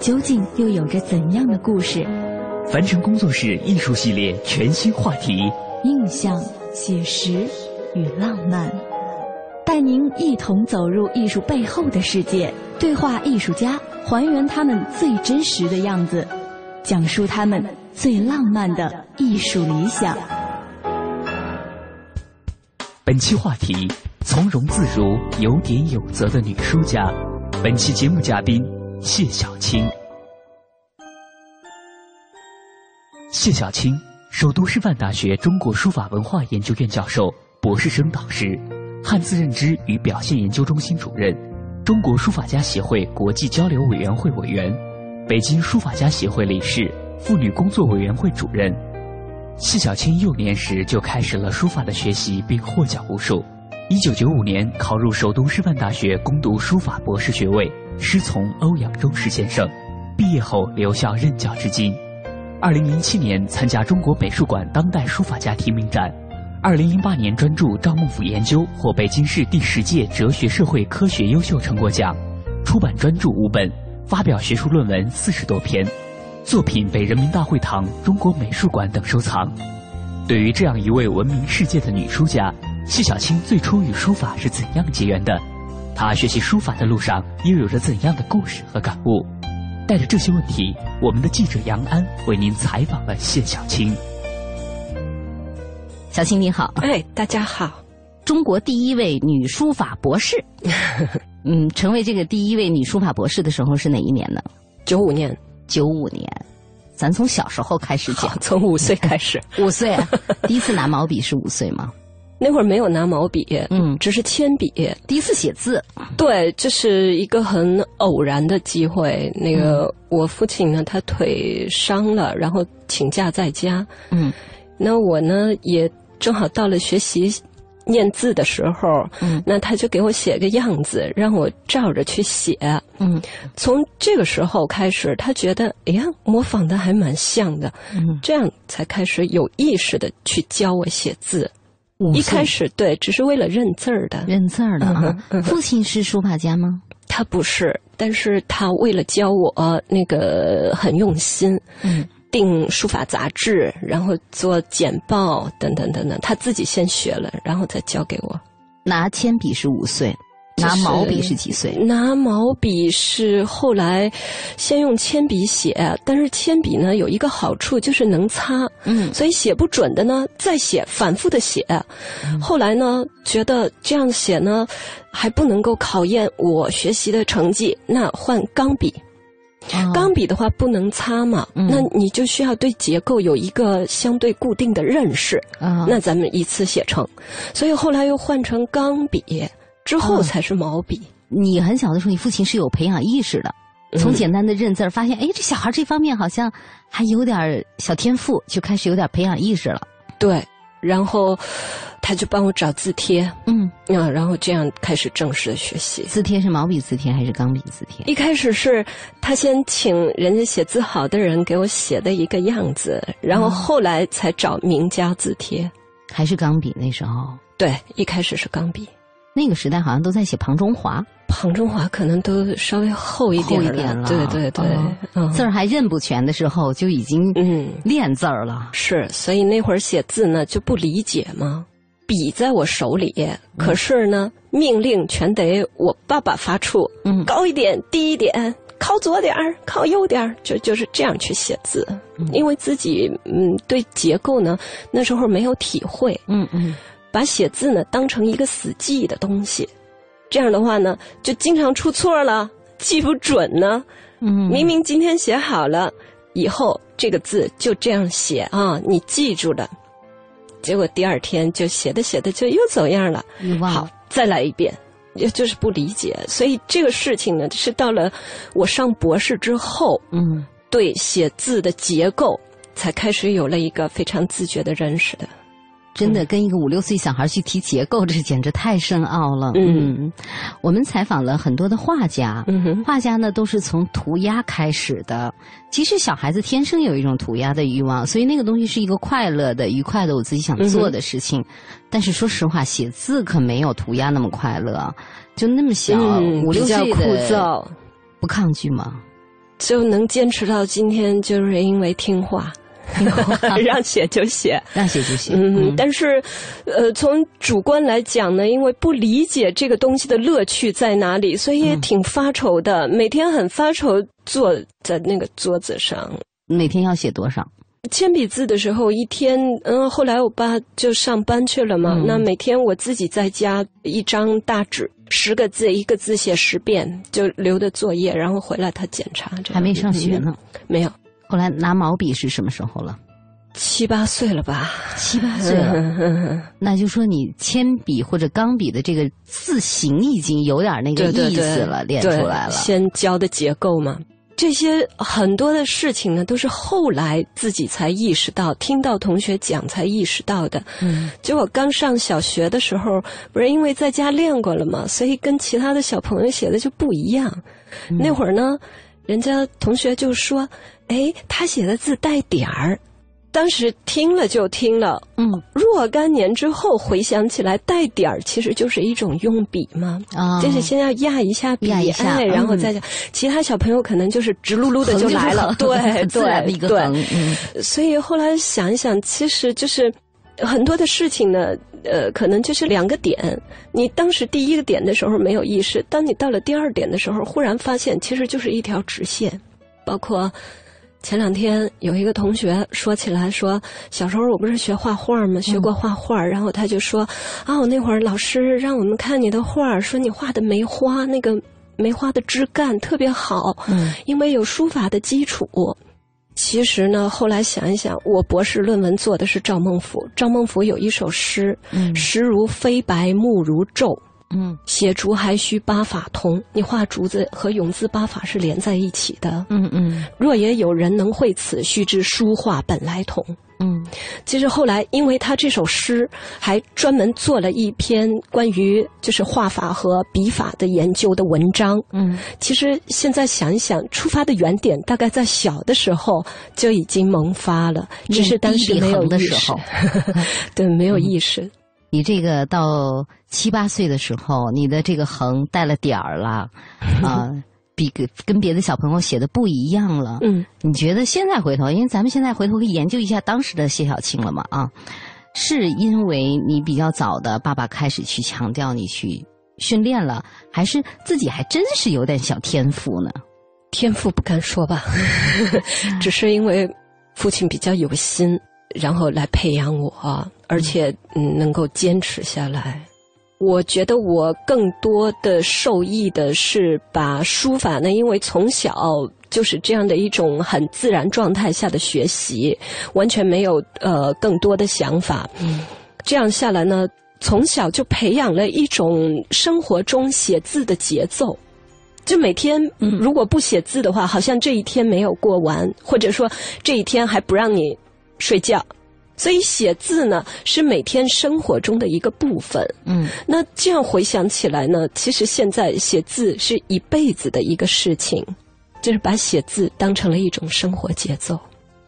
究竟又有着怎样的故事？凡尘工作室艺术系列全新话题：印象、写实与浪漫，带您一同走入艺术背后的世界，对话艺术家，还原他们最真实的样子，讲述他们最浪漫的艺术理想。本期话题：从容自如、有点有责的女书家。本期节目嘉宾谢小青。谢小青，首都师范大学中国书法文化研究院教授、博士生导师，汉字认知与表现研究中心主任，中国书法家协会国际交流委员会委员，北京书法家协会理事，妇女工作委员会主任。谢小青幼年时就开始了书法的学习，并获奖无数。一九九五年考入首都师范大学攻读书法博士学位，师从欧阳中石先生，毕业后留校任教至今。二零零七年参加中国美术馆当代书法家提名展，二零零八年专注赵孟俯研究获北京市第十届哲学社会科学优秀成果奖，出版专著五本，发表学术论文四十多篇，作品被人民大会堂、中国美术馆等收藏。对于这样一位闻名世界的女书家，谢小青最初与书法是怎样结缘的？她学习书法的路上又有着怎样的故事和感悟？带着这些问题，我们的记者杨安为您采访了谢小青。小青你好，哎，大家好。中国第一位女书法博士，嗯，成为这个第一位女书法博士的时候是哪一年呢？九五年，九五年。咱从小时候开始讲，从五岁开始。五岁，第一次拿毛笔是五岁吗？那会儿没有拿毛笔，嗯，只是铅笔。第一次写字，对，这是一个很偶然的机会。那个我父亲呢，他腿伤了，然后请假在家。嗯，那我呢也正好到了学习念字的时候。嗯，那他就给我写个样子，让我照着去写。嗯，从这个时候开始，他觉得哎呀，模仿的还蛮像的。嗯，这样才开始有意识的去教我写字。一开始对，只是为了认字儿的，认字儿的啊。父亲是书法家吗？他不是，但是他为了教我，那个很用心，嗯，订书法杂志，然后做简报等等等等，他自己先学了，然后再教给我。拿铅笔是五岁。拿毛笔是几岁？拿毛笔是后来，先用铅笔写，但是铅笔呢有一个好处就是能擦，嗯，所以写不准的呢再写，反复的写。后来呢觉得这样写呢还不能够考验我学习的成绩，那换钢笔。钢笔的话不能擦嘛，那你就需要对结构有一个相对固定的认识，那咱们一次写成。所以后来又换成钢笔。之后才是毛笔。你很小的时候，你父亲是有培养意识的，从简单的认字儿，发现哎，这小孩这方面好像还有点小天赋，就开始有点培养意识了。对，然后他就帮我找字帖，嗯，啊，然后这样开始正式的学习。字帖是毛笔字帖还是钢笔字帖？一开始是他先请人家写字好的人给我写的一个样子，然后后来才找名家字帖，还是钢笔那时候？对，一开始是钢笔。那个时代好像都在写庞中华，庞中华可能都稍微厚一点了，对对对，字儿还认不全的时候就已经嗯。练字儿了。是，所以那会儿写字呢就不理解嘛，笔在我手里，可是呢命令全得我爸爸发出，嗯，高一点，低一点，靠左点儿，靠右点儿，就就是这样去写字。因为自己嗯对结构呢那时候没有体会，嗯嗯，把写字呢当成一个死记的东西，这样的话呢就经常出错了，记不准呢。嗯，明明今天写好了，以后这个字就这样写啊，你记住了，结果第二天就写的写的就又走样了，好，再来一遍。也就是不理解，所以这个事情呢，是到了我上博士之后，嗯，对写字的结构才开始有了一个非常自觉的认识的。真的跟一个五六岁小孩去提结构，这简直太深奥了。嗯，我们采访了很多的画家，嗯画家呢都是从涂鸦开始的。其实小孩子天生有一种涂鸦的欲望，所以那个东西是一个快乐的、愉快的，我自己想做的事情。但是说实话，写字可没有涂鸦那么快乐。就那么小，五六岁的，不抗拒吗？就能坚持到今天，就是因为听话。让写就写，让写就写。嗯，但是，呃，从主观来讲呢，因为不理解这个东西的乐趣在哪里，所以也挺发愁的。每天很发愁，坐在那个桌子上。每天要写多少？铅笔字的时候，一天，嗯，后来我爸就上班去了嘛。那每天我自己在家，一张大纸，十个字，一个字写十遍，就留的作业，然后回来他检查。还没上学呢，没有。后来拿毛笔是什么时候了？七八岁了吧？七八岁了，那就说你铅笔或者钢笔的这个字形已经有点那个意思了，练出来了。先教的结构嘛，这些很多的事情呢，都是后来自己才意识到，听到同学讲才意识到的。嗯，就我刚上小学的时候，不是因为在家练过了嘛，所以跟其他的小朋友写的就不一样。那会儿呢。人家同学就说：“哎，他写的字带点儿。”当时听了就听了，嗯，若干年之后回想起来，带点儿其实就是一种用笔嘛，啊，就是先要压一下笔，哎，然后再讲。其他小朋友可能就是直噜噜的就 来了，对对对，嗯。所以后来想一想，其实就是很多的事情呢。呃，可能就是两个点。你当时第一个点的时候没有意识，当你到了第二点的时候，忽然发现其实就是一条直线。包括前两天有一个同学说起来说，小时候我不是学画画吗？学过画画，然后他就说啊，我那会儿老师让我们看你的画，说你画的梅花，那个梅花的枝干特别好，嗯，因为有书法的基础。其实呢，后来想一想，我博士论文做的是赵孟俯。赵孟俯有一首诗：“石如飞白，木如昼。”嗯，写竹还需八法通。你画竹子和永字八法是连在一起的。嗯嗯。若也有人能会此，须知书画本来同。嗯，其实后来，因为他这首诗，还专门做了一篇关于就是画法和笔法的研究的文章。嗯，其实现在想一想，出发的原点大概在小的时候就已经萌发了，只是当时没有意识。对，没有意识。你这个到七八岁的时候，你的这个横带了点儿了，啊。比跟跟别的小朋友写的不一样了。嗯，你觉得现在回头，因为咱们现在回头可以研究一下当时的谢小青了嘛？啊，是因为你比较早的爸爸开始去强调你去训练了，还是自己还真是有点小天赋呢？天赋不敢说吧，只是因为父亲比较有心，然后来培养我，而且嗯能够坚持下来。我觉得我更多的受益的是把书法呢，因为从小就是这样的一种很自然状态下的学习，完全没有呃更多的想法。嗯，这样下来呢，从小就培养了一种生活中写字的节奏，就每天如果不写字的话，好像这一天没有过完，或者说这一天还不让你睡觉。所以写字呢，是每天生活中的一个部分。嗯，那这样回想起来呢，其实现在写字是一辈子的一个事情，就是把写字当成了一种生活节奏。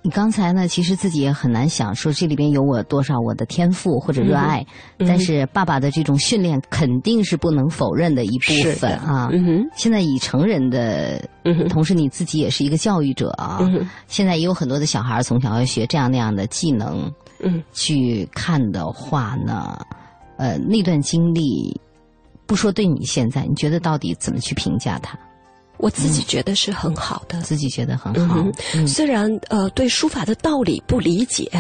你刚才呢，其实自己也很难想说这里边有我多少我的天赋或者热爱，但是爸爸的这种训练肯定是不能否认的一部分啊。嗯现在以成人的，嗯同时你自己也是一个教育者啊。现在也有很多的小孩从小要学这样那样的技能。嗯，去看的话呢，呃，那段经历，不说对你现在，你觉得到底怎么去评价它？我自己觉得是很好的，自己觉得很好。虽然呃对书法的道理不理解，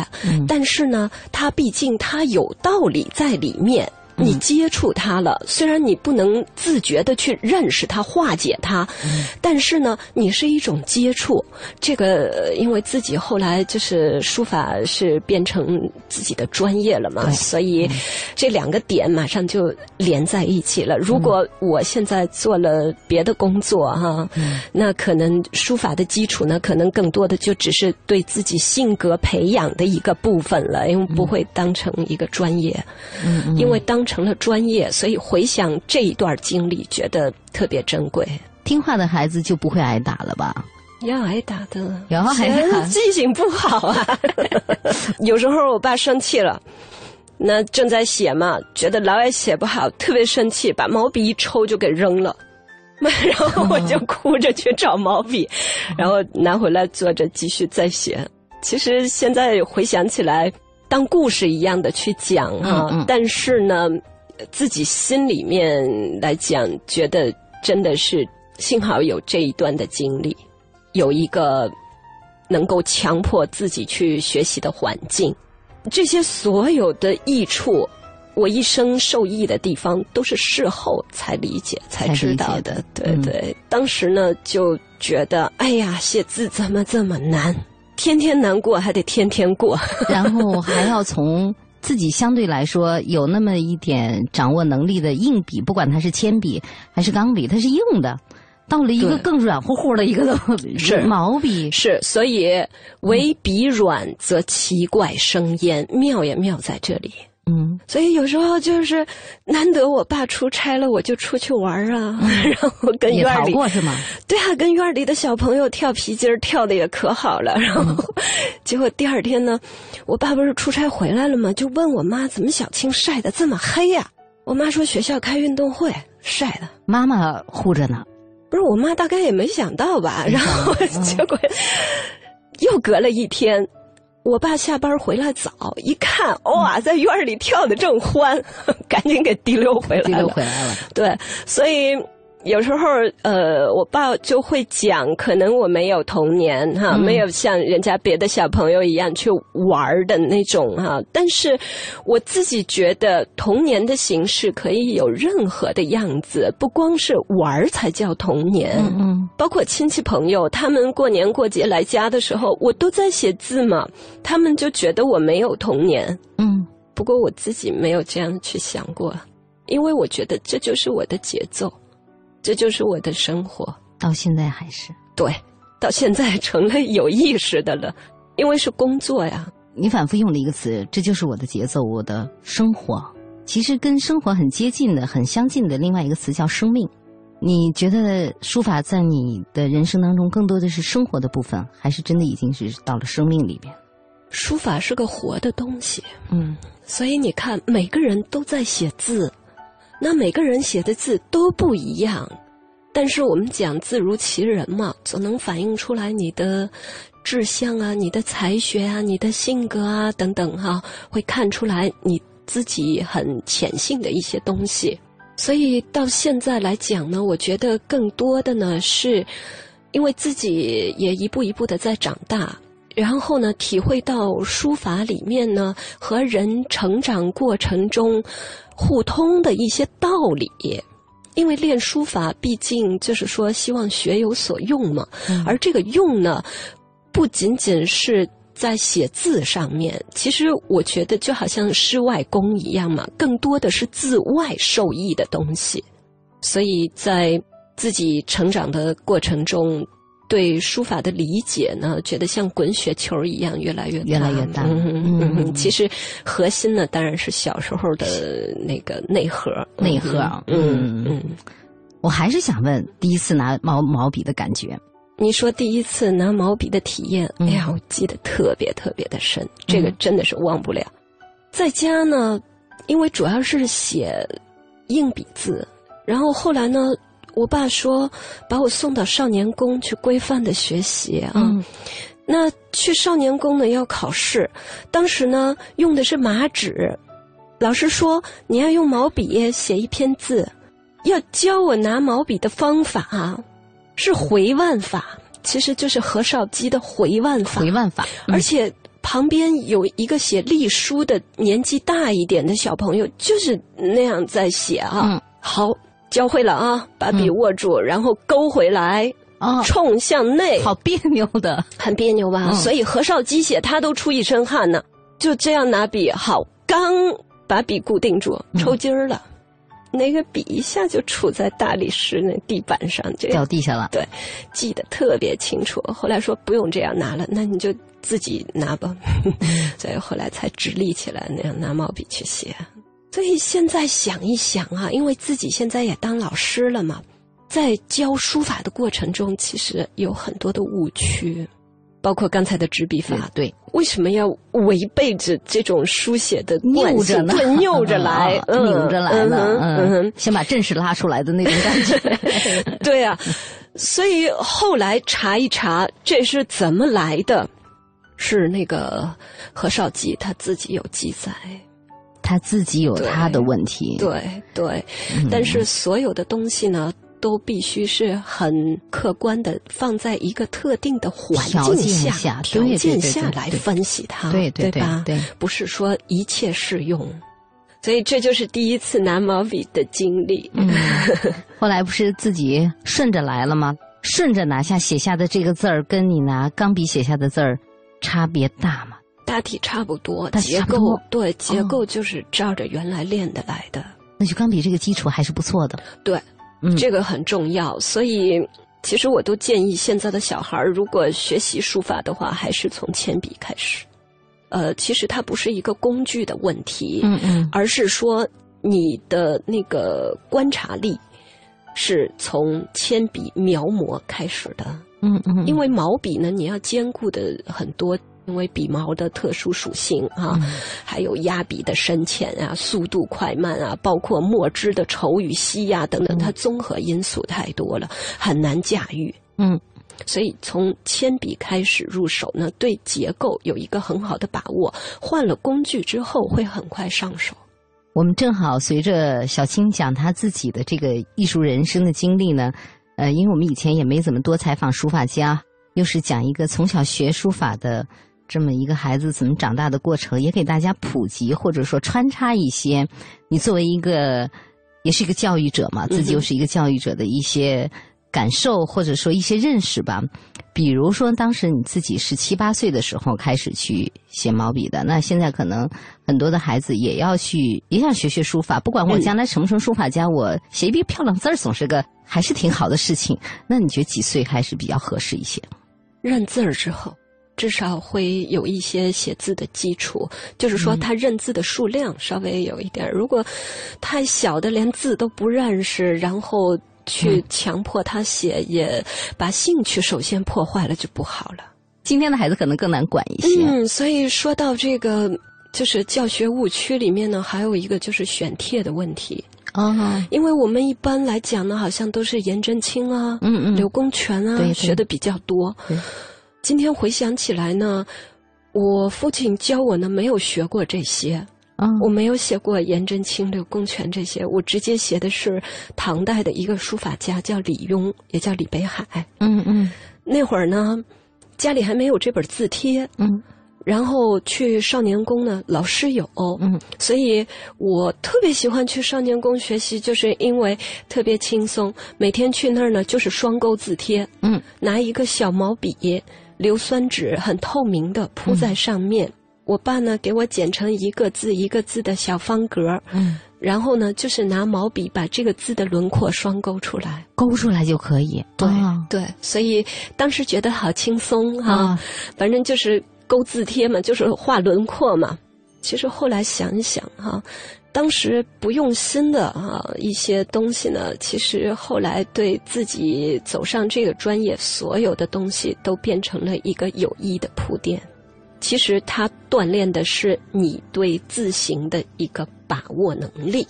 但是呢，它毕竟它有道理在里面。你接触它了，虽然你不能自觉的去认识它、化解它，但是呢，你是一种接触。这个因为自己后来就是书法是变成自己的专业了嘛，所以这两个点马上就连在一起了。如果我现在做了别的工作哈，那可能书法的基础呢，可能更多的就只是对自己性格培养的一个部分了，因为不会当成一个专业。嗯，因为当成了专业，所以回想这一段经历，觉得特别珍贵。听话的孩子就不会挨打了吧？要挨打的，然后还记性不好啊。有时候我爸生气了，那正在写嘛，觉得老也写不好，特别生气，把毛笔一抽就给扔了。然后我就哭着去找毛笔，然后拿回来坐着继续再写。其实现在回想起来。当故事一样的去讲哈，但是呢，自己心里面来讲，觉得真的是幸好有这一段的经历，有一个能够强迫自己去学习的环境，这些所有的益处，我一生受益的地方，都是事后才理解才知道的。对对，当时呢就觉得，哎呀，写字怎么这么难？天天难过，还得天天过，然后还要从自己相对来说有那么一点掌握能力的硬笔，不管它是铅笔还是钢笔，它是硬的，到了一个更软乎乎的一个是。毛笔，是所以唯笔软则奇怪生焉，妙也妙在这里。嗯，所以有时候就是难得我爸出差了，我就出去玩啊，然后跟院里过是吗？对啊，跟院里的小朋友跳皮筋儿，跳的也可好了。然后结果第二天呢，我爸不是出差回来了吗？就问我妈怎么小青晒的这么黑呀？我妈说学校开运动会晒的，妈妈护着呢。不是我妈大概也没想到吧？然后结果又隔了一天。我爸下班回来早，一看哇，在院里跳的正欢，赶紧给提溜回来了。提溜回来了，对，所以。有时候，呃，我爸就会讲，可能我没有童年哈，没有像人家别的小朋友一样去玩的那种哈。但是我自己觉得，童年的形式可以有任何的样子，不光是玩才叫童年。嗯，包括亲戚朋友，他们过年过节来家的时候，我都在写字嘛，他们就觉得我没有童年。嗯，不过我自己没有这样去想过，因为我觉得这就是我的节奏。这就是我的生活，到现在还是对，到现在成了有意识的了，因为是工作呀。你反复用了一个词，这就是我的节奏，我的生活。其实跟生活很接近的、很相近的另外一个词叫生命。你觉得书法在你的人生当中更多的是生活的部分，还是真的已经是到了生命里边？书法是个活的东西，嗯，所以你看，每个人都在写字。那每个人写的字都不一样，但是我们讲字如其人嘛，总能反映出来你的志向啊、你的才学啊、你的性格啊等等哈，会看出来你自己很潜性的一些东西。所以到现在来讲呢，我觉得更多的呢，是因为自己也一步一步的在长大，然后呢，体会到书法里面呢和人成长过程中。互通的一些道理，因为练书法毕竟就是说希望学有所用嘛，而这个用呢，不仅仅是在写字上面，其实我觉得就好像诗外功一样嘛，更多的是字外受益的东西，所以在自己成长的过程中。对书法的理解呢，觉得像滚雪球一样越来越越来越大。嗯，其实核心呢，当然是小时候的那个内核。内核。嗯嗯。我还是想问，第一次拿毛毛笔的感觉。你说第一次拿毛笔的体验，哎呀，我记得特别特别的深，这个真的是忘不了。在家呢，因为主要是写硬笔字，然后后来呢。我爸说把我送到少年宫去规范的学习啊，那去少年宫呢要考试，当时呢用的是麻纸，老师说你要用毛笔写一篇字，要教我拿毛笔的方法。是回腕法，其实就是何绍基的回腕法。回腕法，而且旁边有一个写隶书的年纪大一点的小朋友，就是那样在写啊。好，教会了啊，把笔握住，然后勾回来。啊，冲向内，好别扭的，很别扭吧？所以何绍基写他都出一身汗呢。就这样拿笔，好，刚把笔固定住，抽筋儿了，那个笔一下就杵在大理石那地板上，就掉地下了。对，记得特别清楚。后来说不用这样拿了，那你就自己拿吧。所以后来才直立起来，那样拿毛笔去写。所以现在想一想啊，因为自己现在也当老师了嘛。在教书法的过程中，其实有很多的误区，包括刚才的执笔法。对，为什么要违背着这种书写的拗着呢？拗着来，拧着来呢？嗯，先把阵势拉出来的那种感觉。对啊，所以后来查一查，这是怎么来的？是那个何绍基他自己有记载。他自己有他的问题。对对，但是所有的东西呢？都必须是很客观的，放在一个特定的环境下、条件下来分析它，对对吧？对，不是说一切适用。所以这就是第一次拿毛笔的经历。嗯 后来不是自己顺着来了吗？顺着拿下写下的这个字儿，跟你拿钢笔写下的字儿差别大吗？大体差不多，结构对结构就是照着原来练的来的。那就钢笔这个基础还是不错的。对。这个很重要，所以其实我都建议现在的小孩儿，如果学习书法的话，还是从铅笔开始。呃，其实它不是一个工具的问题，嗯嗯，而是说你的那个观察力是从铅笔描摹开始的，嗯嗯，因为毛笔呢，你要兼顾的很多。因为笔毛的特殊属性啊，还有压笔的深浅啊、速度快慢啊，包括墨汁的稠与稀呀等等，它综合因素太多了，很难驾驭。嗯，所以从铅笔开始入手呢，对结构有一个很好的把握，换了工具之后会很快上手。我们正好随着小青讲他自己的这个艺术人生的经历呢，呃，因为我们以前也没怎么多采访书法家，又是讲一个从小学书法的。这么一个孩子怎么长大的过程，也给大家普及或者说穿插一些，你作为一个也是一个教育者嘛，自己又是一个教育者的一些感受或者说一些认识吧。比如说，当时你自己是七八岁的时候开始去写毛笔的，那现在可能很多的孩子也要去也想学学书法。不管我将来成不成书法家，我写一笔漂亮字儿总是个还是挺好的事情。那你觉得几岁还是比较合适一些？认字儿之后。至少会有一些写字的基础，就是说他认字的数量稍微有一点。如果太小的连字都不认识，然后去强迫他写，也把兴趣首先破坏了，就不好了。今天的孩子可能更难管一些。嗯，所以说到这个，就是教学误区里面呢，还有一个就是选帖的问题啊。因为我们一般来讲呢，好像都是颜真卿啊，嗯嗯，刘公权啊，学的比较多。今天回想起来呢，我父亲教我呢没有学过这些，我没有写过颜真卿、柳公权这些，我直接写的是唐代的一个书法家叫李邕，也叫李北海。嗯嗯，那会儿呢，家里还没有这本字帖。嗯，然后去少年宫呢，老师有。嗯，所以我特别喜欢去少年宫学习，就是因为特别轻松，每天去那儿呢就是双钩字帖。嗯，拿一个小毛笔。硫酸纸很透明的铺在上面，我爸呢给我剪成一个字一个字的小方格，嗯，然后呢就是拿毛笔把这个字的轮廓双勾出来，勾出来就可以。对对，所以当时觉得好轻松哈，反正就是勾字帖嘛，就是画轮廓嘛。其实后来想一想哈。当时不用心的啊一些东西呢，其实后来对自己走上这个专业，所有的东西都变成了一个有益的铺垫。其实它锻炼的是你对字形的一个把握能力。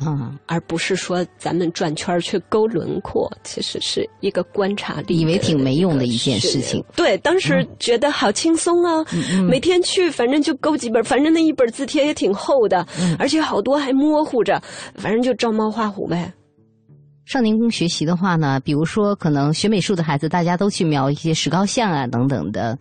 嗯，而不是说咱们转圈去勾轮廓，其实是一个观察力。以为挺没用的一件事情。对，当时觉得好轻松啊，每天去反正就勾几本，反正那一本字帖也挺厚的，而且好多还模糊着，反正就照猫画虎呗。少年宫学习的话呢，比如说可能学美术的孩子，大家都去描一些石膏像啊等等的；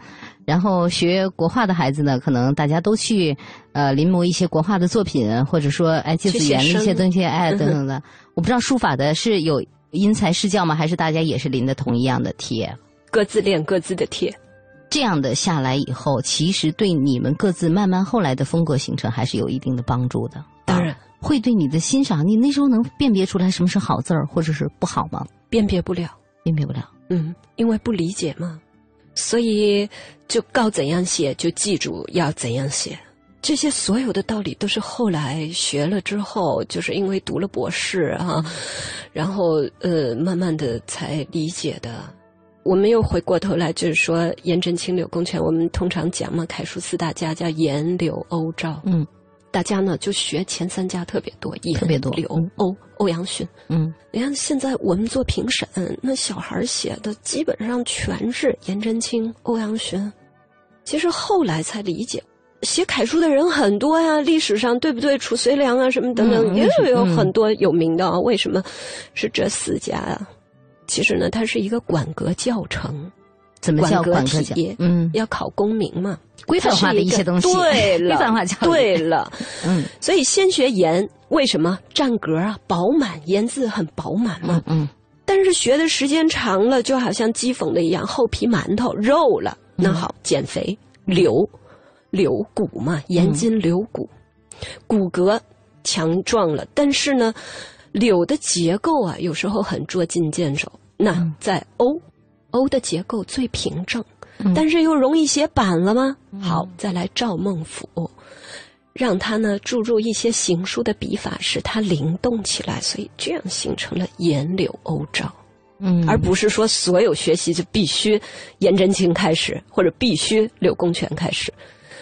然后学国画的孩子呢，可能大家都去呃临摹一些国画的作品，或者说哎芥子园的一些东西哎等等的。我不知道书法的是有因材施教吗？还是大家也是临的同一样的帖？各自练各自的帖。这样的下来以后，其实对你们各自慢慢后来的风格形成还是有一定的帮助的。会对你的欣赏，你那时候能辨别出来什么是好字儿，或者是不好吗？辨别不了，辨别不了。嗯，因为不理解嘛，所以就告怎样写，就记住要怎样写。这些所有的道理都是后来学了之后，就是因为读了博士啊，然后呃，慢慢的才理解的。我们又回过头来，就是说颜真卿、柳公权，我们通常讲嘛，楷书四大家叫颜、柳、欧、赵。嗯。大家呢就学前三家特别多，特别多。柳欧欧阳询，嗯，你看现在我们做评审，那小孩写的基本上全是颜真卿、欧阳询。其实后来才理解，写楷书的人很多呀，历史上对不对？褚遂良啊，什么等等，也有很多有名的。为什么是这四家啊？其实呢，它是一个管格教程。怎么叫管阁体？嗯，要考功名嘛，规范化的一些东西。对了，规范化教育。对了，嗯，所以先学言，为什么占格啊？饱满，言字很饱满嘛。嗯。但是学的时间长了，就好像讥讽的一样，厚皮馒头肉了。那好，减肥，柳，柳骨嘛，颜筋柳骨，骨骼强壮了。但是呢，柳的结构啊，有时候很捉襟见肘。那在欧。欧的结构最平正，但是又容易写板了吗？好，再来赵孟俯，让他呢注入一些行书的笔法，使它灵动起来，所以这样形成了颜柳欧赵。嗯，而不是说所有学习就必须颜真卿开始，或者必须柳公权开始。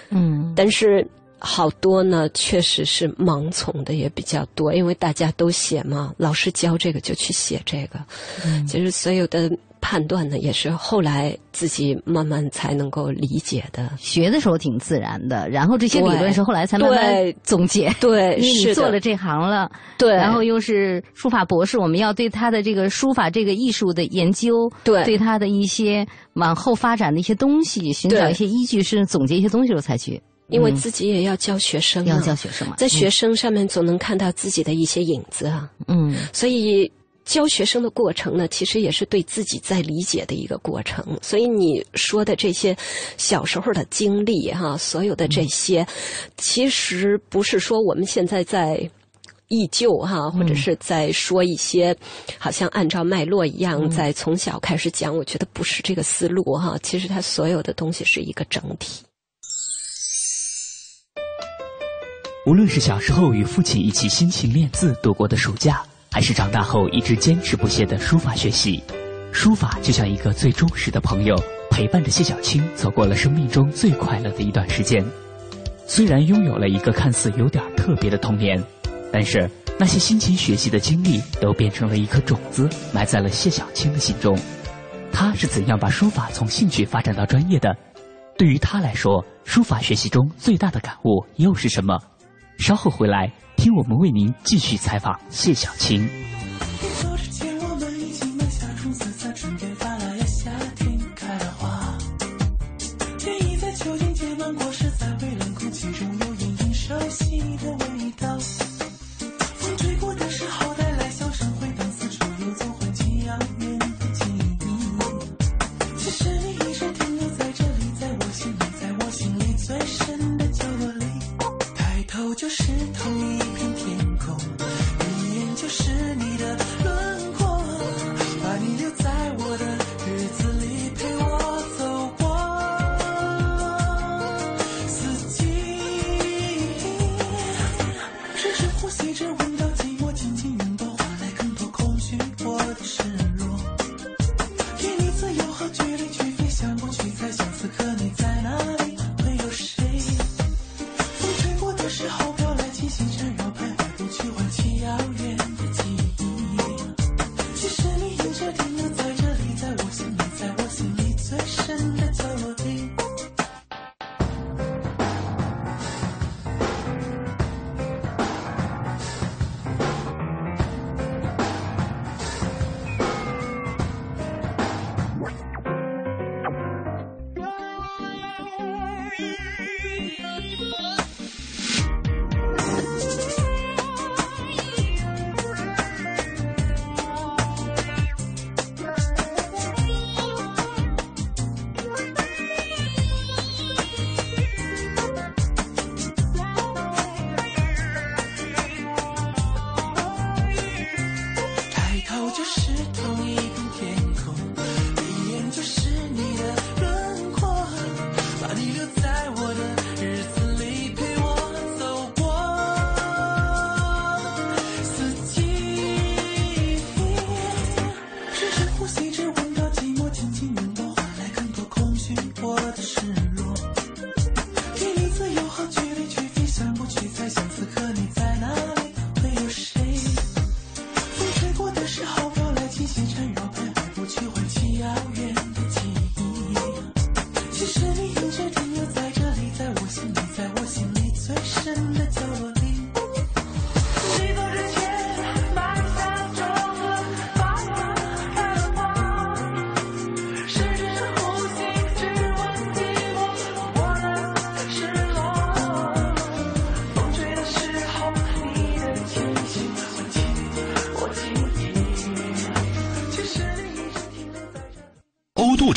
嗯，但是好多呢，确实是盲从的也比较多，因为大家都写嘛，老师教这个就去写这个。嗯，其实所有的。判断呢，也是后来自己慢慢才能够理解的。学的时候挺自然的，然后这些理论是后来才慢慢总结。对，因为你做了这行了，对，然后又是书法博士，我们要对他的这个书法这个艺术的研究，对，对他的一些往后发展的一些东西，寻找一些依据，是总结一些东西，我才去。因为自己也要教学生，要教学生嘛，在学生上面总能看到自己的一些影子啊。嗯，所以。教学生的过程呢，其实也是对自己在理解的一个过程。所以你说的这些小时候的经历，哈，所有的这些，其实不是说我们现在在忆旧哈，或者是在说一些好像按照脉络一样，在从小开始讲。我觉得不是这个思路哈。其实它所有的东西是一个整体。无论是小时候与父亲一起辛勤练字度过的暑假。还是长大后一直坚持不懈的书法学习，书法就像一个最忠实的朋友，陪伴着谢小青走过了生命中最快乐的一段时间。虽然拥有了一个看似有点特别的童年，但是那些辛勤学习的经历都变成了一颗种子，埋在了谢小青的心中。他是怎样把书法从兴趣发展到专业的？对于他来说，书法学习中最大的感悟又是什么？稍后回来。听我们为您继续采访谢小青秋天结满果实在微冷空气中有隐隐熟悉的味道。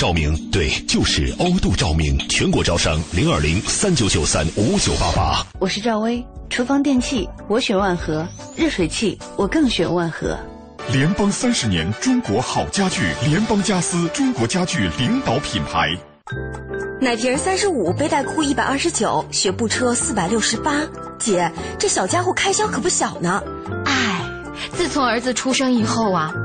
照明，对，就是欧度照明，全国招商零二零三九九三五九八八。我是赵薇，厨房电器我选万和，热水器我更选万和。联邦三十年，中国好家具，联邦家私，中国家具领导品牌。奶瓶三十五，背带裤一百二十九，学步车四百六十八。姐，这小家伙开销可不小呢。哎，自从儿子出生以后啊，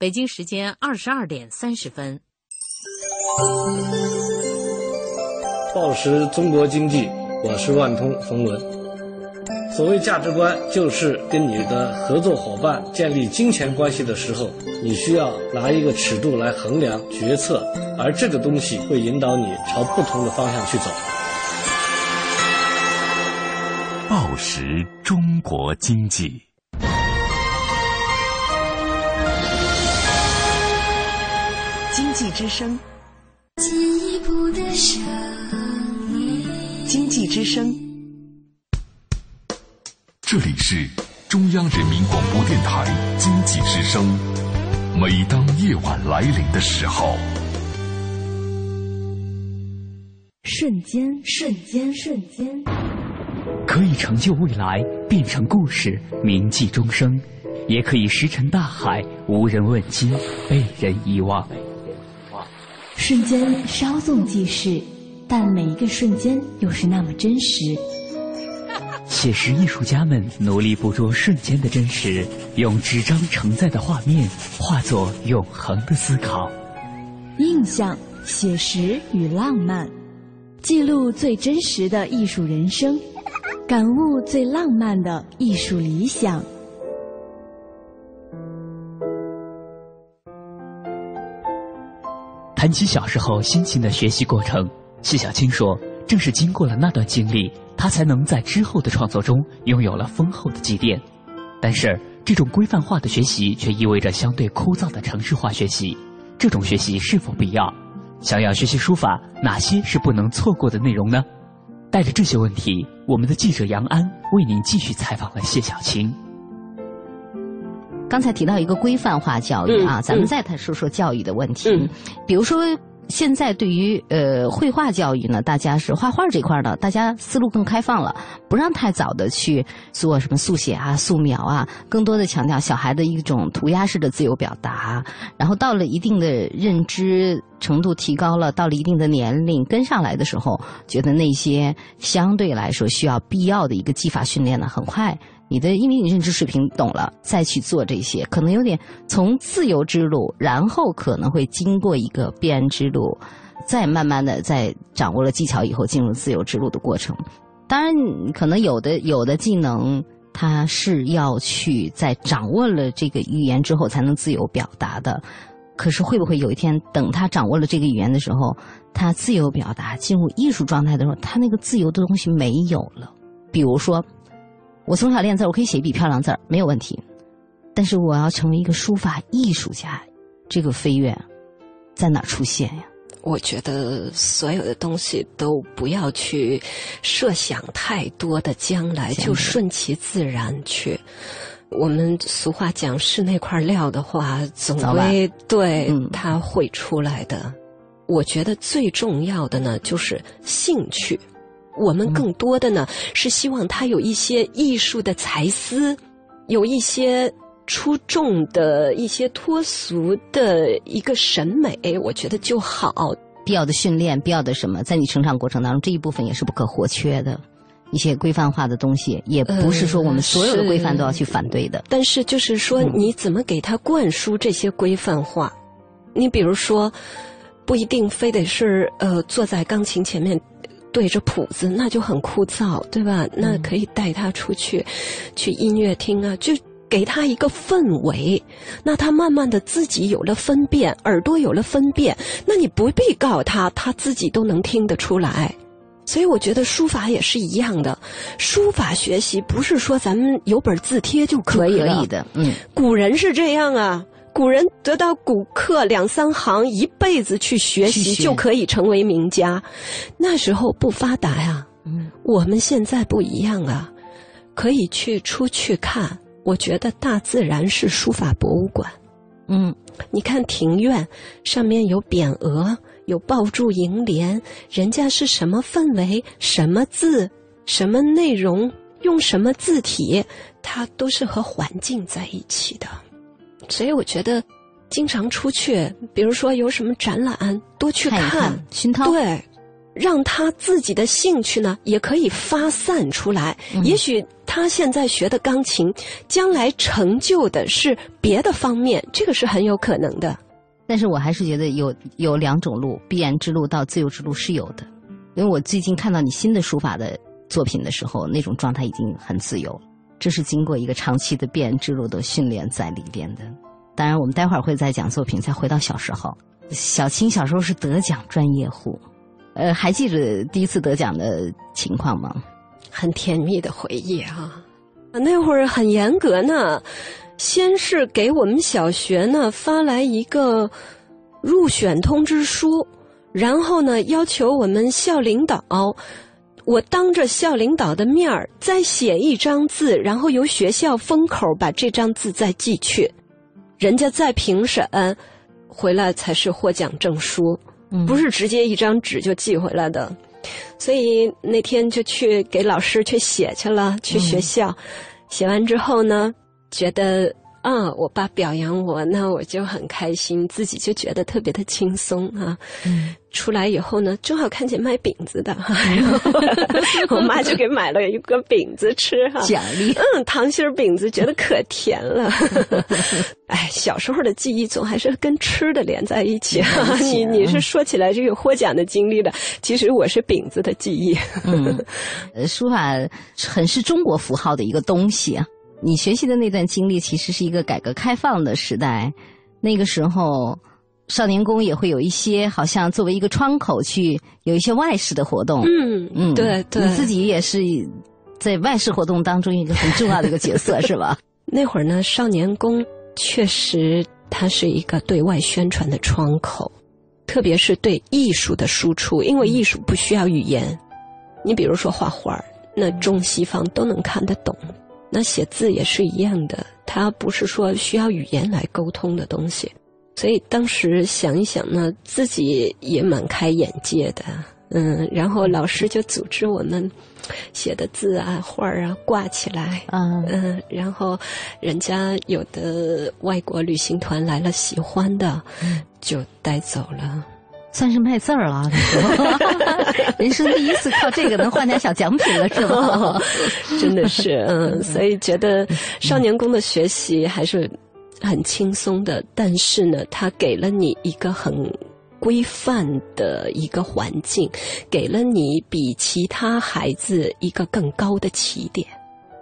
北京时间二十二点三十分。报时中国经济，我是万通冯仑。所谓价值观，就是跟你的合作伙伴建立金钱关系的时候，你需要拿一个尺度来衡量决策，而这个东西会引导你朝不同的方向去走。报时中国经济。济之声，进一步的声音。经济之声，这里是中央人民广播电台经济之声。每当夜晚来临的时候，瞬间，瞬间，瞬间，可以成就未来，变成故事，铭记终生；也可以石沉大海，无人问津，被人遗忘。瞬间稍纵即逝，但每一个瞬间又是那么真实。写实艺术家们努力捕捉瞬间的真实，用纸张承载的画面化作永恒的思考。印象、写实与浪漫，记录最真实的艺术人生，感悟最浪漫的艺术理想。谈起小时候辛勤的学习过程，谢小青说：“正是经过了那段经历，他才能在之后的创作中拥有了丰厚的积淀。但是，这种规范化的学习却意味着相对枯燥的城市化学习。这种学习是否必要？想要学习书法，哪些是不能错过的内容呢？”带着这些问题，我们的记者杨安为您继续采访了谢小青。刚才提到一个规范化教育啊，咱们再谈说说教育的问题。比如说，现在对于呃绘画教育呢，大家是画画这块呢，大家思路更开放了，不让太早的去做什么速写啊、素描啊，更多的强调小孩的一种涂鸦式的自由表达。然后到了一定的认知程度提高了，到了一定的年龄跟上来的时候，觉得那些相对来说需要必要的一个技法训练呢，很快。你的，因为你认知水平懂了，再去做这些，可能有点从自由之路，然后可能会经过一个必然之路，再慢慢的在掌握了技巧以后，进入自由之路的过程。当然，可能有的有的技能，它是要去在掌握了这个语言之后才能自由表达的。可是会不会有一天，等他掌握了这个语言的时候，他自由表达、进入艺术状态的时候，他那个自由的东西没有了？比如说，我从小练字，我可以写一笔漂亮字儿，没有问题。但是我要成为一个书法艺术家，这个飞跃在哪儿出现呀？我觉得所有的东西都不要去设想太多的将来，就顺其自然去。我们俗话讲，是那块料的话，总归对它会出来的。我觉得最重要的呢，就是兴趣。我们更多的呢，是希望他有一些艺术的才思，有一些出众的一些脱俗的一个审美，我觉得就好。必要的训练，必要的什么，在你成长过程当中，这一部分也是不可或缺的。一些规范化的东西，也不是说我们所有的规范都要去反对的。但是，就是说，你怎么给他灌输这些规范化？你比如说，不一定非得是呃坐在钢琴前面对着谱子，那就很枯燥，对吧？那可以带他出去，去音乐厅啊，就给他一个氛围。那他慢慢的自己有了分辨，耳朵有了分辨，那你不必告他，他自己都能听得出来。所以我觉得书法也是一样的，书法学习不是说咱们有本字帖就可以了。可以的，嗯。古人是这样啊，古人得到古课两三行，一辈子去学习就可以成为名家。那时候不发达呀，嗯。我们现在不一样啊，可以去出去看。我觉得大自然是书法博物馆，嗯。你看庭院上面有匾额。有抱柱楹联，人家是什么氛围、什么字、什么内容、用什么字体，它都是和环境在一起的。所以我觉得，经常出去，比如说有什么展览，多去看，熏陶，对，让他自己的兴趣呢也可以发散出来。也许他现在学的钢琴，将来成就的是别的方面，这个是很有可能的。但是我还是觉得有有两种路，必然之路到自由之路是有的，因为我最近看到你新的书法的作品的时候，那种状态已经很自由，这是经过一个长期的变之路的训练在里边的。当然，我们待会儿会再讲作品，再回到小时候。小青小时候是得奖专业户，呃，还记得第一次得奖的情况吗？很甜蜜的回忆啊，那会儿很严格呢。先是给我们小学呢发来一个入选通知书，然后呢要求我们校领导，我当着校领导的面儿再写一张字，然后由学校封口把这张字再寄去，人家再评审回来才是获奖证书，不是直接一张纸就寄回来的。所以那天就去给老师去写去了，去学校写完之后呢。觉得啊，我爸表扬我，那我就很开心，自己就觉得特别的轻松啊。嗯，出来以后呢，正好看见卖饼子的，我妈就给买了一个饼子吃哈，奖励。嗯，糖心饼子，觉得可甜了。哎，小时候的记忆总还是跟吃的连在一起。你你是说起来这个获奖的经历的，其实我是饼子的记忆。嗯，书法很是中国符号的一个东西啊。你学习的那段经历，其实是一个改革开放的时代，那个时候，少年宫也会有一些，好像作为一个窗口去有一些外事的活动。嗯嗯，对对，你自己也是在外事活动当中一个很重要的一个角色，是吧？那会儿呢，少年宫确实它是一个对外宣传的窗口，特别是对艺术的输出，因为艺术不需要语言。你比如说画画，那中西方都能看得懂。那写字也是一样的，它不是说需要语言来沟通的东西，所以当时想一想呢，自己也蛮开眼界的，嗯，然后老师就组织我们写的字啊、画儿啊挂起来，嗯嗯，然后人家有的外国旅行团来了喜欢的，就带走了。算是卖字儿了，人生第一次靠这个能换点小奖品了，是吧？真的是，嗯，所以觉得少年宫的学习还是很轻松的，但是呢，它给了你一个很规范的一个环境，给了你比其他孩子一个更高的起点。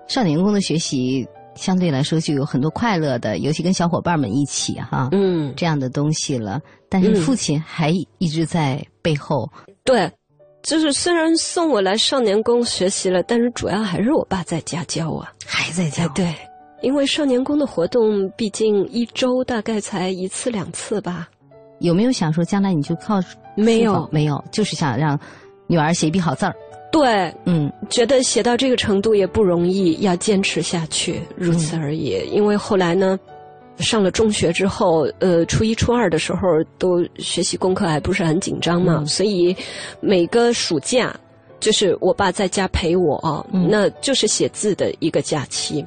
少年宫的学习相对来说就有很多快乐的，尤其跟小伙伴们一起哈，嗯，这样的东西了。但是父亲还一直在背后。对，就是虽然送我来少年宫学习了，但是主要还是我爸在家教啊，还在家。对，因为少年宫的活动毕竟一周大概才一次两次吧。有没有想说将来你就靠？没有，没有，就是想让女儿写一笔好字儿。对，嗯，觉得写到这个程度也不容易，要坚持下去，如此而已。因为后来呢，上了中学之后，呃，初一、初二的时候都学习功课还不是很紧张嘛，所以每个暑假就是我爸在家陪我，那就是写字的一个假期。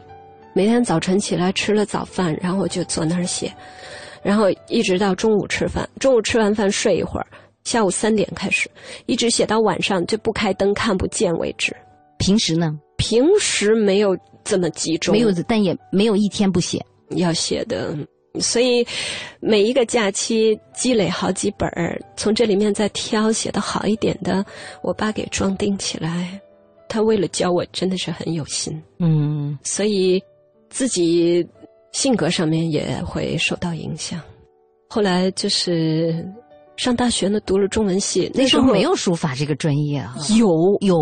每天早晨起来吃了早饭，然后我就坐那儿写，然后一直到中午吃饭，中午吃完饭睡一会儿。下午三点开始，一直写到晚上就不开灯看不见为止。平时呢？平时没有这么集中，没有，但也没有一天不写。要写的，所以每一个假期积累好几本儿，从这里面再挑写的好一点的，我爸给装订起来。他为了教我，真的是很有心。嗯，所以自己性格上面也会受到影响。后来就是。上大学呢，读了中文系，那时候没有书法这个专业啊。有有，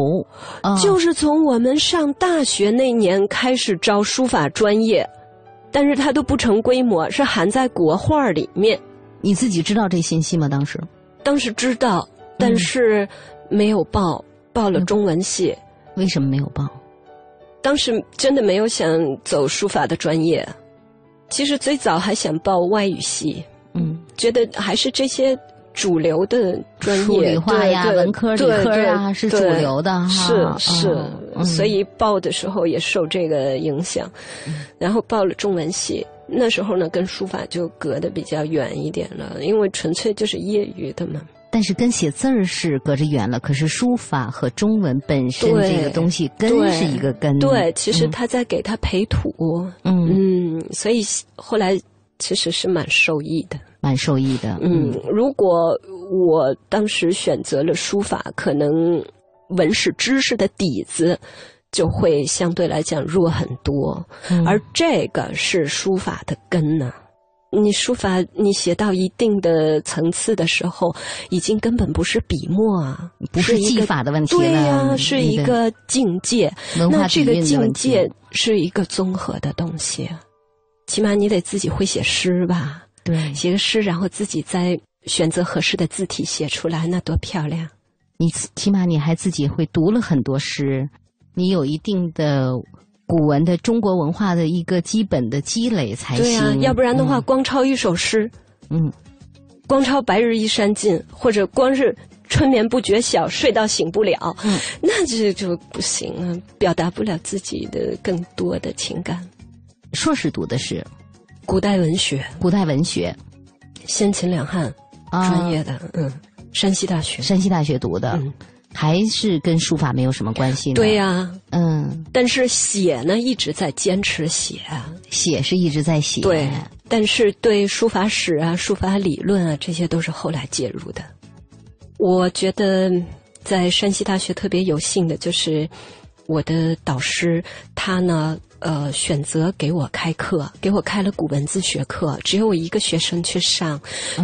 就是从我们上大学那年开始招书法专业，但是它都不成规模，是含在国画里面。你自己知道这信息吗？当时，当时知道，但是没有报，报了中文系。为什么没有报？当时真的没有想走书法的专业，其实最早还想报外语系。嗯，觉得还是这些。主流的专业，数理化呀，文科、理科啊，是主流的哈。是是，所以报的时候也受这个影响，然后报了中文系。那时候呢，跟书法就隔得比较远一点了，因为纯粹就是业余的嘛。但是跟写字儿是隔着远了，可是书法和中文本身这个东西根是一个根。对，其实他在给他培土。嗯嗯，所以后来其实是蛮受益的。蛮受益的。嗯，如果我当时选择了书法，可能文史知识的底子就会相对来讲弱很多。而这个是书法的根呢。你书法，你写到一定的层次的时候，已经根本不是笔墨啊，不是技法的问题了。对呀，是一个境界。那这个境界是一个综合的东西，起码你得自己会写诗吧。对，写个诗，然后自己再选择合适的字体写出来，那多漂亮！你起码你还自己会读了很多诗，你有一定的古文的中国文化的一个基本的积累才行。对啊，要不然的话，光抄一首诗，嗯，光抄“白日依山尽”或者光是“春眠不觉晓，睡到醒不了”，嗯，那这就不行了，表达不了自己的更多的情感。硕士读的是。古代文学，古代文学，先秦两汉专业的，嗯，山西大学，山西大学读的，还是跟书法没有什么关系呢？对呀，嗯，但是写呢一直在坚持写，写是一直在写，对，但是对书法史啊、书法理论啊，这些都是后来介入的。我觉得在山西大学特别有幸的就是我的导师，他呢。呃，选择给我开课，给我开了古文字学课，只有我一个学生去上，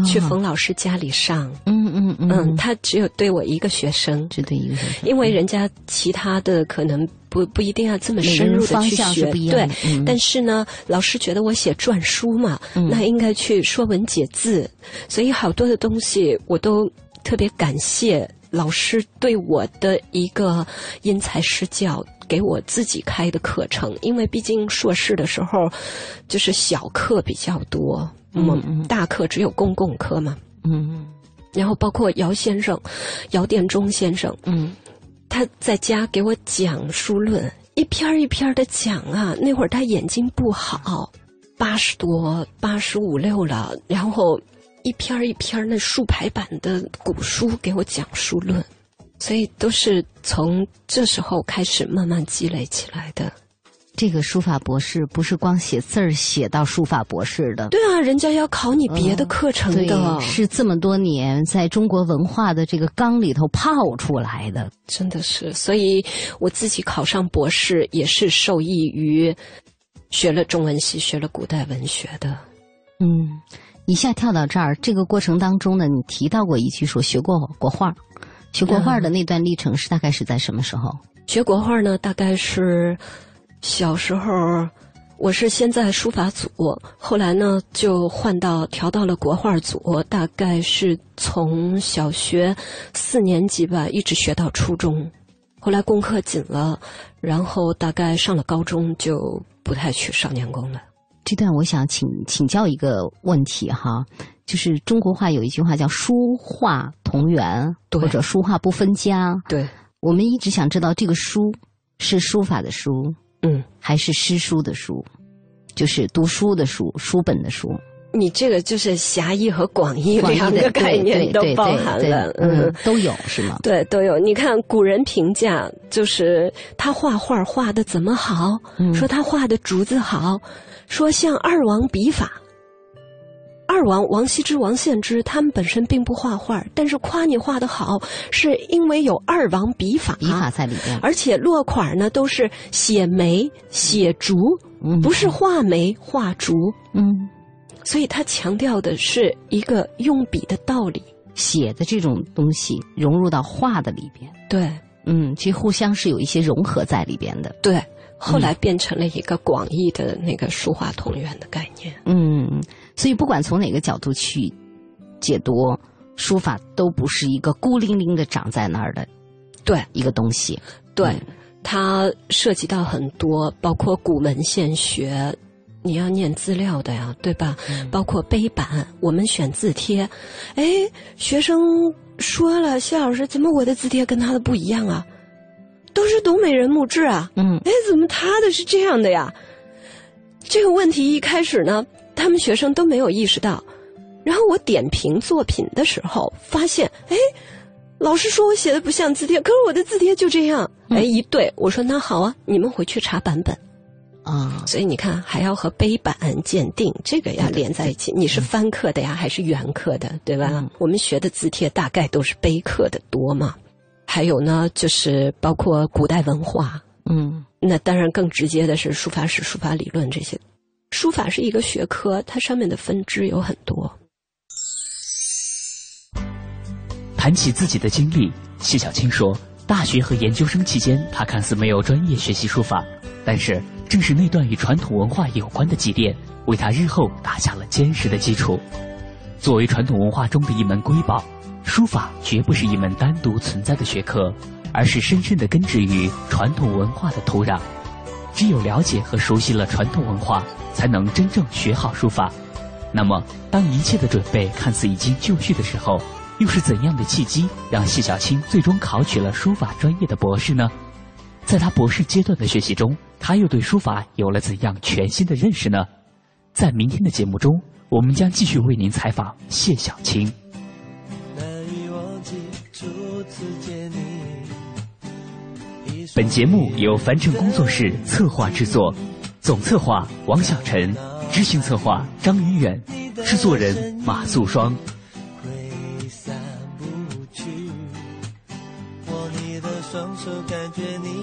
去冯老师家里上。嗯嗯嗯，他只有对我一个学生，只对一个学生，因为人家其他的可能不不一定要这么深入的去学，对。但是呢，老师觉得我写篆书嘛，那应该去说文解字，所以好多的东西我都特别感谢老师对我的一个因材施教。给我自己开的课程，因为毕竟硕士的时候，就是小课比较多，嗯，大课只有公共课嘛，嗯嗯，然后包括姚先生，姚殿中先生，嗯，他在家给我讲书论，一篇一篇的讲啊，那会儿他眼睛不好，八十多，八十五六了，然后一篇一篇那竖排版的古书给我讲书论。所以都是从这时候开始慢慢积累起来的。这个书法博士不是光写字儿写到书法博士的。对啊，人家要考你别的课程的。是这么多年在中国文化的这个缸里头泡出来的，真的是。所以我自己考上博士也是受益于学了中文系，学了古代文学的。嗯，一下跳到这儿，这个过程当中呢，你提到过一句说学过国画，学国画的那段历程是大概是在什么时候？学国画呢，大概是小时候。我是先在书法组，后来呢就换到调到了国画组，大概是从小学四年级吧，一直学到初中。后来功课紧了，然后大概上了高中就不太去少年宫了。这段我想请请教一个问题哈，就是中国话有一句话叫“书画同源”或者“书画不分家”。对，我们一直想知道这个“书”是书法的“书”。嗯，还是诗书的书，就是读书的书，书本的书。你这个就是狭义和广义两个概念都包含了，嗯，都有是吗？对，都有。你看古人评价，就是他画画画的怎么好？说他画的竹子好，说像二王笔法。二王王羲之、王献之，他们本身并不画画，但是夸你画的好，是因为有二王笔法，笔法在里边。而且落款呢都是写梅、写竹，不是画梅、画竹。嗯，所以他强调的是一个用笔的道理，写的这种东西融入到画的里边。对，嗯，其实互相是有一些融合在里边的。对，后来变成了一个广义的那个书画同源的概念。嗯。所以，不管从哪个角度去解读书法，都不是一个孤零零的长在那儿的，对一个东西。对，它涉及到很多，包括古文献学，你要念资料的呀，对吧？包括碑版，我们选字帖。哎，学生说了，谢老师，怎么我的字帖跟他的不一样啊？都是董美人墓志啊。嗯。哎，怎么他的是这样的呀？这个问题一开始呢。他们学生都没有意识到，然后我点评作品的时候，发现，哎，老师说我写的不像字帖，可是我的字帖就这样。哎，一对，我说那好啊，你们回去查版本啊。所以你看，还要和碑版鉴定，这个要连在一起。你是翻刻的呀，还是原刻的，对吧？我们学的字帖大概都是碑刻的多嘛。还有呢，就是包括古代文化，嗯，那当然更直接的是书法史、书法理论这些。书法是一个学科，它上面的分支有很多。谈起自己的经历，谢小青说：“大学和研究生期间，他看似没有专业学习书法，但是正是那段与传统文化有关的积淀，为他日后打下了坚实的基础。作为传统文化中的一门瑰宝，书法绝不是一门单独存在的学科，而是深深的根植于传统文化的土壤。只有了解和熟悉了传统文化。”才能真正学好书法。那么，当一切的准备看似已经就绪的时候，又是怎样的契机让谢小青最终考取了书法专业的博士呢？在他博士阶段的学习中，他又对书法有了怎样全新的认识呢？在明天的节目中，我们将继续为您采访谢小青。本节目由樊城工作室策划制作。总策划王小晨，执行策划张云远，制作人马素双。挥散不去，握你的双手，感觉你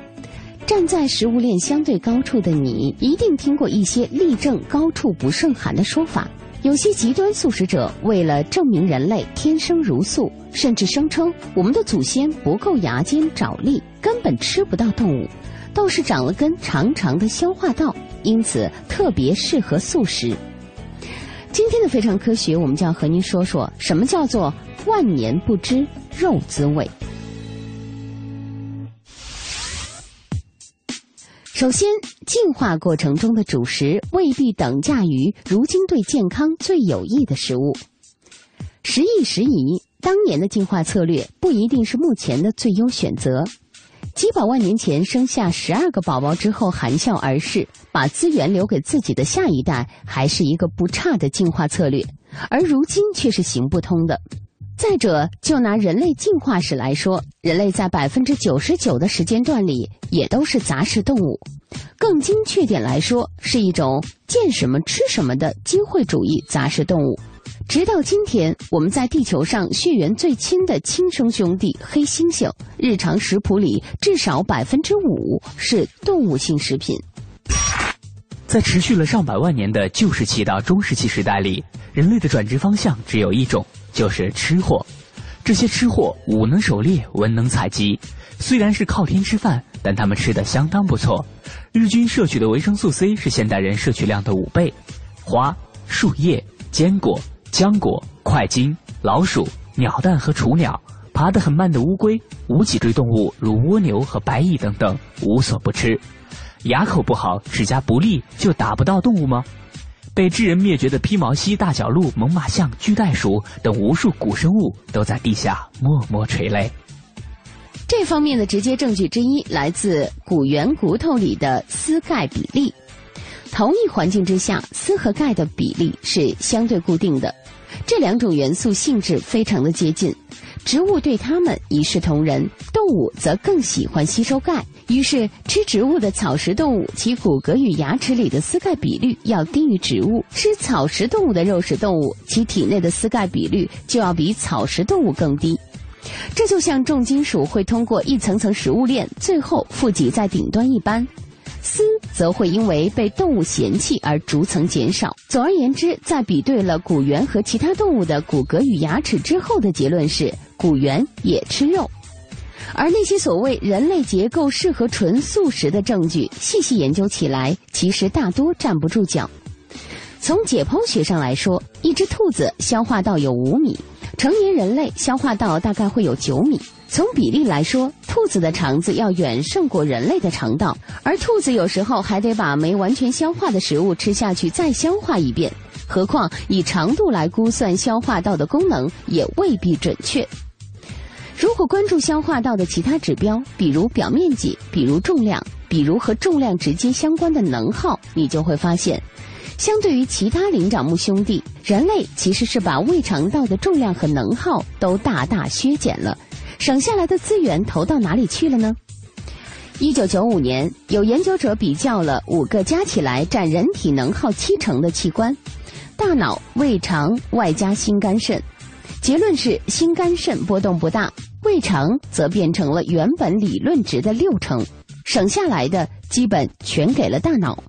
站在食物链相对高处的你，一定听过一些力证高处不胜寒的说法。有些极端素食者为了证明人类天生如素，甚至声称我们的祖先不够牙尖爪利，根本吃不到动物，倒是长了根长长的消化道，因此特别适合素食。今天的非常科学，我们就要和您说说什么叫做万年不知肉滋味。首先，进化过程中的主食未必等价于如今对健康最有益的食物。时易时移，当年的进化策略不一定是目前的最优选择。几百万年前生下十二个宝宝之后含笑而逝，把资源留给自己的下一代，还是一个不差的进化策略。而如今却是行不通的。再者，就拿人类进化史来说，人类在百分之九十九的时间段里也都是杂食动物。更精确点来说，是一种见什么吃什么的机会主义杂食动物。直到今天，我们在地球上血缘最亲的亲生兄弟黑猩猩，日常食谱里至少百分之五是动物性食品。在持续了上百万年的旧石器到中石器时代里，人类的转职方向只有一种。就是吃货，这些吃货武能狩猎，文能采集，虽然是靠天吃饭，但他们吃的相当不错。日均摄取的维生素 C 是现代人摄取量的五倍。花、树叶、坚果、浆果、块茎、老鼠、鸟蛋和雏鸟，爬得很慢的乌龟，无脊椎动物如蜗牛和白蚁等等，无所不吃。牙口不好，指甲不利，就打不到动物吗？被智人灭绝的披毛犀、大角鹿、猛犸象、巨袋鼠等无数古生物都在地下默默垂泪。这方面的直接证据之一来自古猿骨头里的丝钙比例。同一环境之下，丝和钙的比例是相对固定的。这两种元素性质非常的接近，植物对它们一视同仁，动物则更喜欢吸收钙。于是，吃植物的草食动物，其骨骼与牙齿里的丝钙比率要低于植物；吃草食动物的肉食动物，其体内的丝钙比率就要比草食动物更低。这就像重金属会通过一层层食物链，最后富集在顶端一般，丝则会因为被动物嫌弃而逐层减少。总而言之，在比对了古猿和其他动物的骨骼与牙齿之后的结论是：古猿也吃肉。而那些所谓人类结构适合纯素食的证据，细细研究起来，其实大多站不住脚。从解剖学上来说，一只兔子消化道有五米，成年人类消化道大概会有九米。从比例来说，兔子的肠子要远胜过人类的肠道，而兔子有时候还得把没完全消化的食物吃下去再消化一遍。何况以长度来估算消化道的功能，也未必准确。如果关注消化道的其他指标，比如表面积，比如重量，比如和重量直接相关的能耗，你就会发现，相对于其他灵长目兄弟，人类其实是把胃肠道的重量和能耗都大大削减了，省下来的资源投到哪里去了呢？一九九五年，有研究者比较了五个加起来占人体能耗七成的器官：大脑、胃肠外加心肝肾，结论是心肝肾波动不大。胃肠则变成了原本理论值的六成，省下来的基本全给了大脑。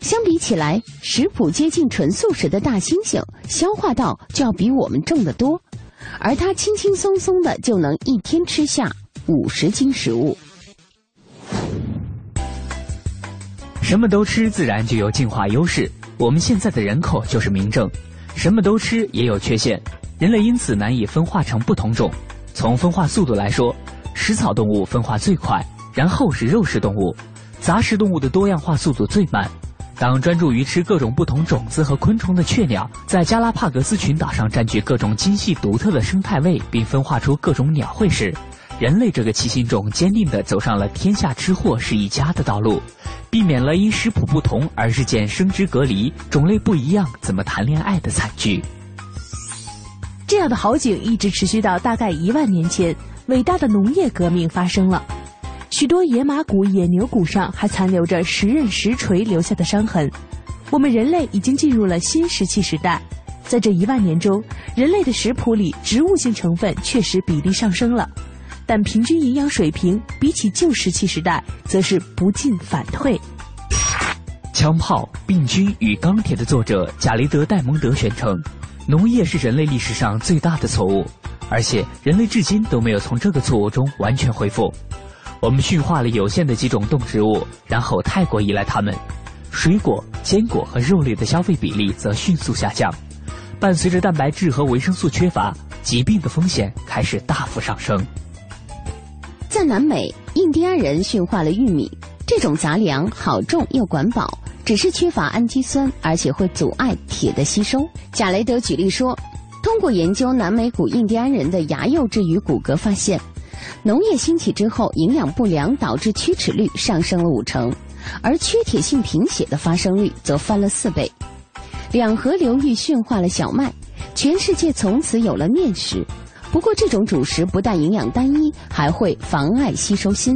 相比起来，食谱接近纯素食的大猩猩，消化道就要比我们重得多，而它轻轻松松的就能一天吃下五十斤食物。什么都吃，自然就有进化优势。我们现在的人口就是明证。什么都吃也有缺陷，人类因此难以分化成不同种。从分化速度来说，食草动物分化最快，然后是肉食动物，杂食动物的多样化速度最慢。当专注于吃各种不同种子和昆虫的雀鸟在加拉帕戈斯群岛上占据各种精细独特的生态位，并分化出各种鸟喙时，人类这个奇心种坚定地走上了天下吃货是一家的道路，避免了因食谱不同而日渐生殖隔离、种类不一样怎么谈恋爱的惨剧。这样的好景一直持续到大概一万年前，伟大的农业革命发生了。许多野马骨、野牛骨上还残留着石刃石锤留下的伤痕。我们人类已经进入了新石器时代，在这一万年中，人类的食谱里植物性成分确实比例上升了。但平均营养水平比起旧石器时代，则是不进反退。枪炮、病菌与钢铁的作者贾雷德·戴蒙德宣称，农业是人类历史上最大的错误，而且人类至今都没有从这个错误中完全恢复。我们驯化了有限的几种动植物，然后太过依赖它们，水果、坚果和肉类的消费比例则迅速下降。伴随着蛋白质和维生素缺乏，疾病的风险开始大幅上升。在南美，印第安人驯化了玉米，这种杂粮好种又管饱。只是缺乏氨基酸，而且会阻碍铁的吸收。贾雷德举例说，通过研究南美古印第安人的牙釉质与骨骼，发现农业兴起之后，营养不良导致龋齿率上升了五成，而缺铁性贫血的发生率则翻了四倍。两河流域驯化了小麦，全世界从此有了面食。不过，这种主食不但营养单一，还会妨碍吸收锌。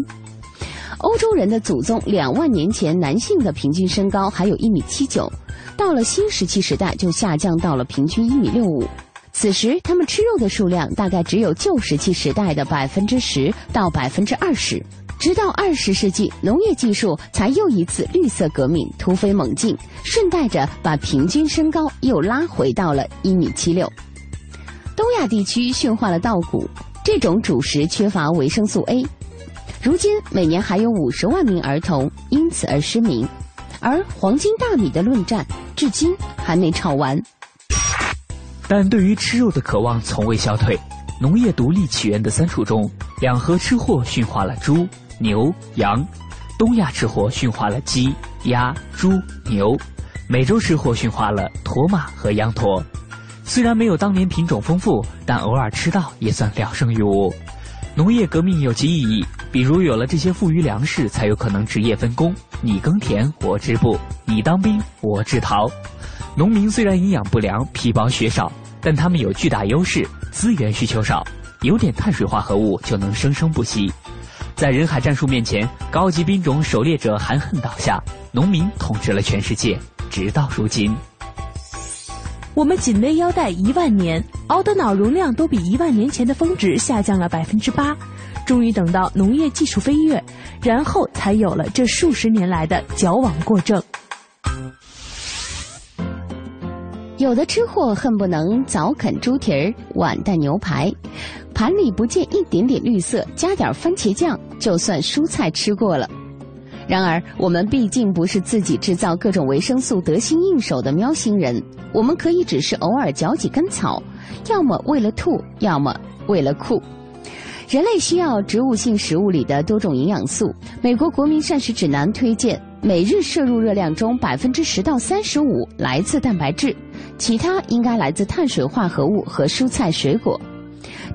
欧洲人的祖宗两万年前男性的平均身高还有一米七九，到了新石器时代就下降到了平均一米六五。此时他们吃肉的数量大概只有旧石器时代的百分之十到百分之二十。直到二十世纪，农业技术才又一次绿色革命突飞猛进，顺带着把平均身高又拉回到了一米七六。东亚地区驯化了稻谷，这种主食缺乏维生素 A。如今每年还有五十万名儿童因此而失明，而黄金大米的论战至今还没吵完。但对于吃肉的渴望从未消退。农业独立起源的三处中，两河吃货驯化了猪、牛、羊；东亚吃货驯化了鸡、鸭、猪、牛；美洲吃货驯化了驼马和羊驼。虽然没有当年品种丰富，但偶尔吃到也算聊胜于无。农业革命有其意义。比如有了这些富余粮食，才有可能职业分工：你耕田，我织布；你当兵，我制陶。农民虽然营养不良、皮薄血少，但他们有巨大优势：资源需求少，有点碳水化合物就能生生不息。在人海战术面前，高级兵种狩猎者含恨倒下，农民统治了全世界，直到如今。我们颈围腰带一万年，熬的脑容量都比一万年前的峰值下降了百分之八。终于等到农业技术飞跃，然后才有了这数十年来的矫枉过正。有的吃货恨不能早啃猪蹄儿，晚带牛排，盘里不见一点点绿色，加点番茄酱就算蔬菜吃过了。然而，我们毕竟不是自己制造各种维生素得心应手的喵星人，我们可以只是偶尔嚼几根草，要么为了吐，要么为了酷。人类需要植物性食物里的多种营养素。美国国民膳食指南推荐，每日摄入热量中百分之十到三十五来自蛋白质，其他应该来自碳水化合物和蔬菜水果。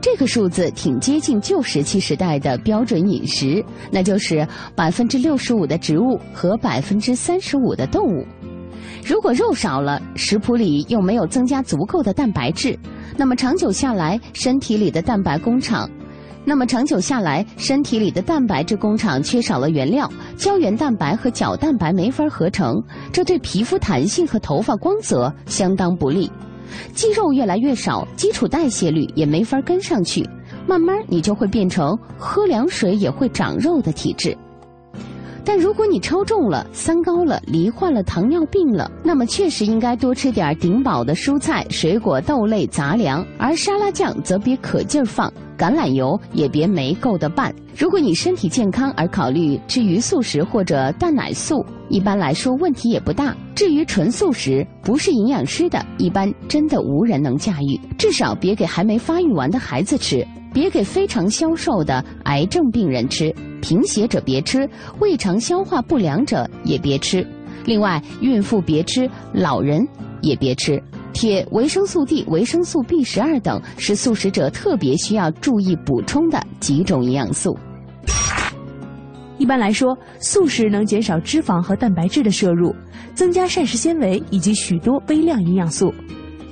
这个数字挺接近旧石器时代的标准饮食，那就是百分之六十五的植物和百分之三十五的动物。如果肉少了，食谱里又没有增加足够的蛋白质，那么长久下来，身体里的蛋白工厂。那么长久下来，身体里的蛋白质工厂缺少了原料，胶原蛋白和角蛋白没法合成，这对皮肤弹性和头发光泽相当不利。肌肉越来越少，基础代谢率也没法跟上去，慢慢你就会变成喝凉水也会长肉的体质。但如果你超重了、三高了、罹患了糖尿病了，那么确实应该多吃点顶饱的蔬菜、水果、豆类、杂粮，而沙拉酱则别可劲儿放。橄榄油也别没够的拌。如果你身体健康而考虑吃鱼素食或者蛋奶素，一般来说问题也不大。至于纯素食，不是营养师的，一般真的无人能驾驭。至少别给还没发育完的孩子吃，别给非常消瘦的癌症病人吃，贫血者别吃，胃肠消化不良者也别吃。另外，孕妇别吃，老人也别吃。铁、维生素 D、维生素 B 十二等是素食者特别需要注意补充的几种营养素。一般来说，素食能减少脂肪和蛋白质的摄入，增加膳食纤维以及许多微量营养素。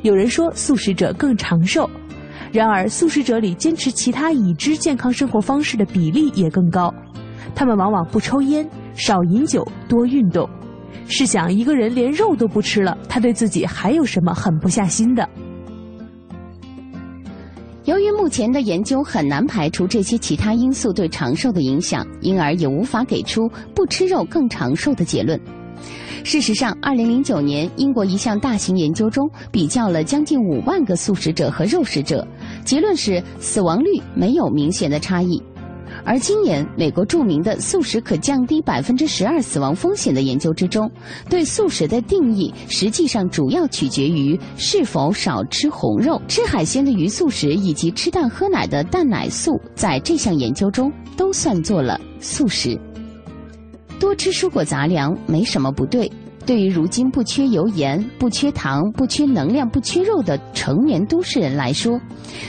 有人说素食者更长寿，然而素食者里坚持其他已知健康生活方式的比例也更高。他们往往不抽烟、少饮酒、多运动。试想，一个人连肉都不吃了，他对自己还有什么狠不下心的？由于目前的研究很难排除这些其他因素对长寿的影响，因而也无法给出不吃肉更长寿的结论。事实上，二零零九年，英国一项大型研究中比较了将近五万个素食者和肉食者，结论是死亡率没有明显的差异。而今年，美国著名的素食可降低百分之十二死亡风险的研究之中，对素食的定义实际上主要取决于是否少吃红肉、吃海鲜的鱼素食以及吃蛋喝奶的蛋奶素，在这项研究中都算作了素食。多吃蔬果杂粮没什么不对。对于如今不缺油盐、不缺糖、不缺能量、不缺肉的成年都市人来说，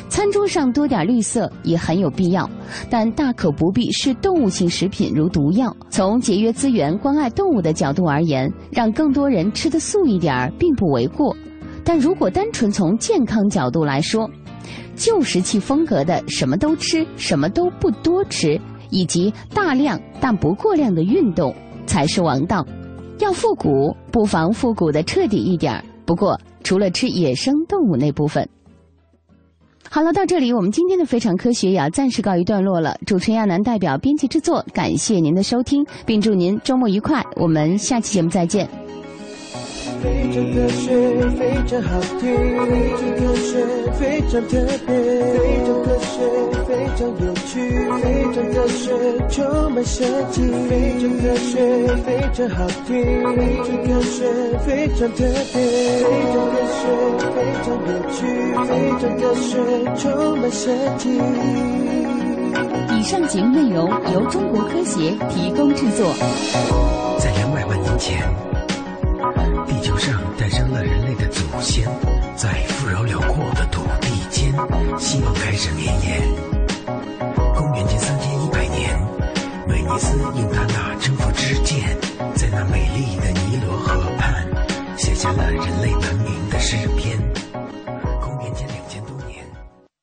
餐桌上多点绿色也很有必要，但大可不必视动物性食品如毒药。从节约资源、关爱动物的角度而言，让更多人吃得素一点儿并不为过。但如果单纯从健康角度来说，旧石器风格的什么都吃、什么都不多吃，以及大量但不过量的运动才是王道。要复古，不妨复古的彻底一点儿。不过，除了吃野生动物那部分，好了，到这里我们今天的非常科学也要暂时告一段落了。主持人亚楠代表编辑制作，感谢您的收听，并祝您周末愉快。我们下期节目再见。非常科学，非常好听，非常科学，非常特别，非常科学，非常有趣，非常科学，充满神奇，非常科学，非常好听，非常科学，非常特别，非常科学，非常有趣，非常科学，充满神奇。以上节目内容由中国科协提供制作。在两百万年前。先在富饶辽阔的土地间希望开始绵延公元前三千一百年威尼斯用他那征服之剑在那美丽的尼罗河畔写下了人类的